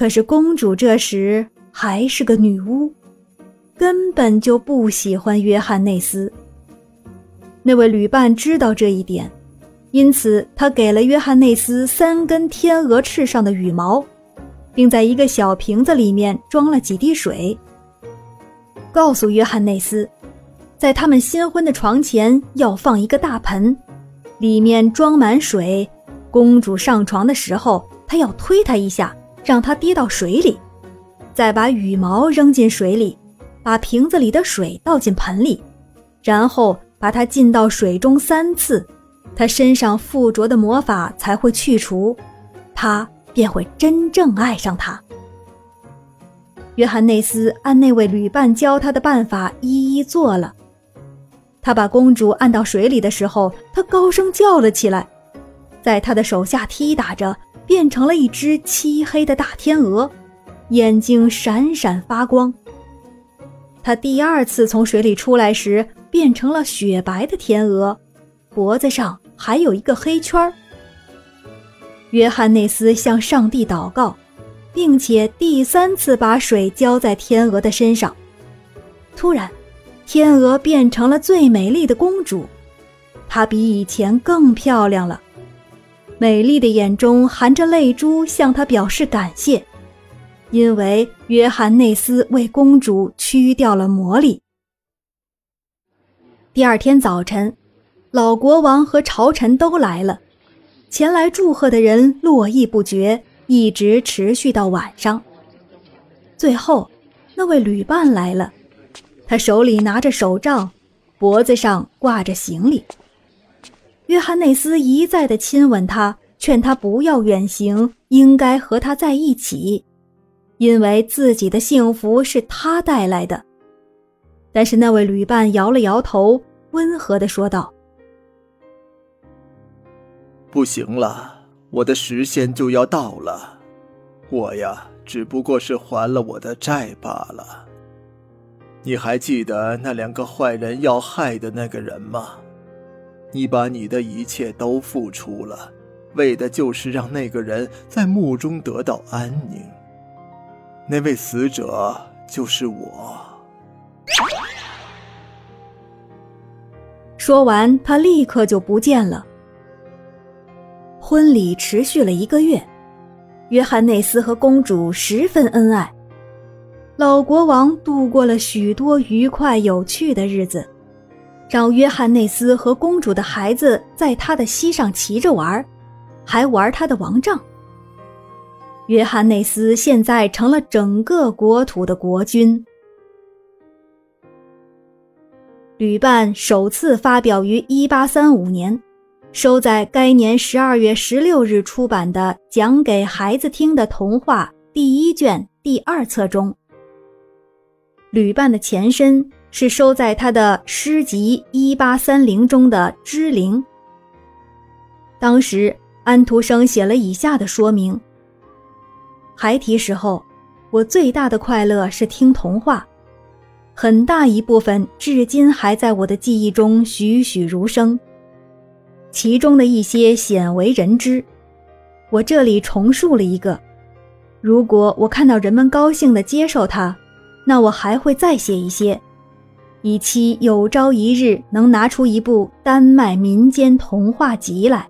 可是公主这时还是个女巫，根本就不喜欢约翰内斯。那位旅伴知道这一点，因此他给了约翰内斯三根天鹅翅上的羽毛，并在一个小瓶子里面装了几滴水，告诉约翰内斯，在他们新婚的床前要放一个大盆，里面装满水。公主上床的时候，他要推她一下，让它跌到水里，再把羽毛扔进水里，把瓶子里的水倒进盆里，然后。把他浸到水中三次，他身上附着的魔法才会去除，他便会真正爱上他。约翰内斯按那位旅伴教他的办法一一做了。他把公主按到水里的时候，他高声叫了起来，在他的手下踢打着，变成了一只漆黑的大天鹅，眼睛闪闪发光。他第二次从水里出来时。变成了雪白的天鹅，脖子上还有一个黑圈儿。约翰内斯向上帝祷告，并且第三次把水浇在天鹅的身上。突然，天鹅变成了最美丽的公主，她比以前更漂亮了。美丽的眼中含着泪珠，向他表示感谢，因为约翰内斯为公主驱掉了魔力。第二天早晨，老国王和朝臣都来了，前来祝贺的人络绎不绝，一直持续到晚上。最后，那位旅伴来了，他手里拿着手杖，脖子上挂着行李。约翰内斯一再的亲吻他，劝他不要远行，应该和他在一起，因为自己的幸福是他带来的。但是那位旅伴摇了摇头，温和的说道：“不行了，我的时限就要到了。我呀，只不过是还了我的债罢了。你还记得那两个坏人要害的那个人吗？你把你的一切都付出了，为的就是让那个人在墓中得到安宁。那位死者就是我。”说完，他立刻就不见了。婚礼持续了一个月，约翰内斯和公主十分恩爱，老国王度过了许多愉快有趣的日子，让约翰内斯和公主的孩子在他的膝上骑着玩，还玩他的王杖。约翰内斯现在成了整个国土的国君。旅伴首次发表于1835年，收在该年12月16日出版的《讲给孩子听的童话》第一卷第二册中。旅伴的前身是收在他的诗集1830中的《之灵》。当时安徒生写了以下的说明：孩提时候，我最大的快乐是听童话。很大一部分至今还在我的记忆中栩栩如生，其中的一些鲜为人知。我这里重述了一个。如果我看到人们高兴地接受它，那我还会再写一些，以期有朝一日能拿出一部丹麦民间童话集来。